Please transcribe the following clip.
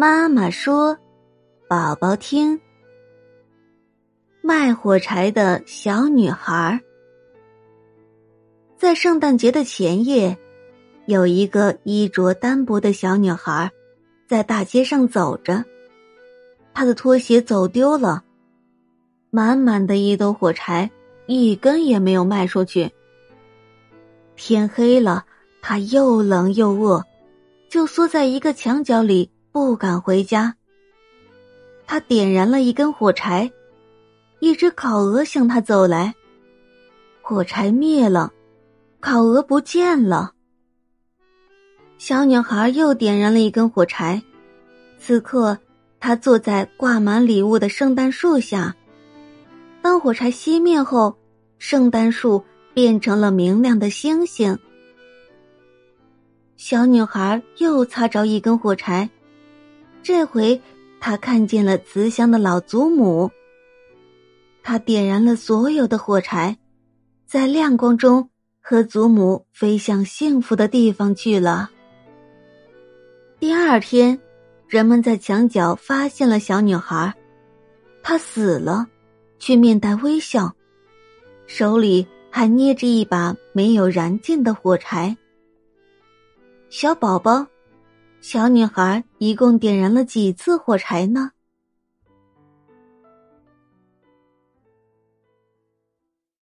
妈妈说：“宝宝听。”卖火柴的小女孩，在圣诞节的前夜，有一个衣着单薄的小女孩，在大街上走着，她的拖鞋走丢了，满满的一兜火柴，一根也没有卖出去。天黑了，她又冷又饿，就缩在一个墙角里。不敢回家。他点燃了一根火柴，一只烤鹅向他走来。火柴灭了，烤鹅不见了。小女孩又点燃了一根火柴，此刻她坐在挂满礼物的圣诞树下。当火柴熄灭后，圣诞树变成了明亮的星星。小女孩又擦着一根火柴。这回，他看见了慈祥的老祖母。他点燃了所有的火柴，在亮光中和祖母飞向幸福的地方去了。第二天，人们在墙角发现了小女孩，她死了，却面带微笑，手里还捏着一把没有燃尽的火柴。小宝宝。小女孩一共点燃了几次火柴呢？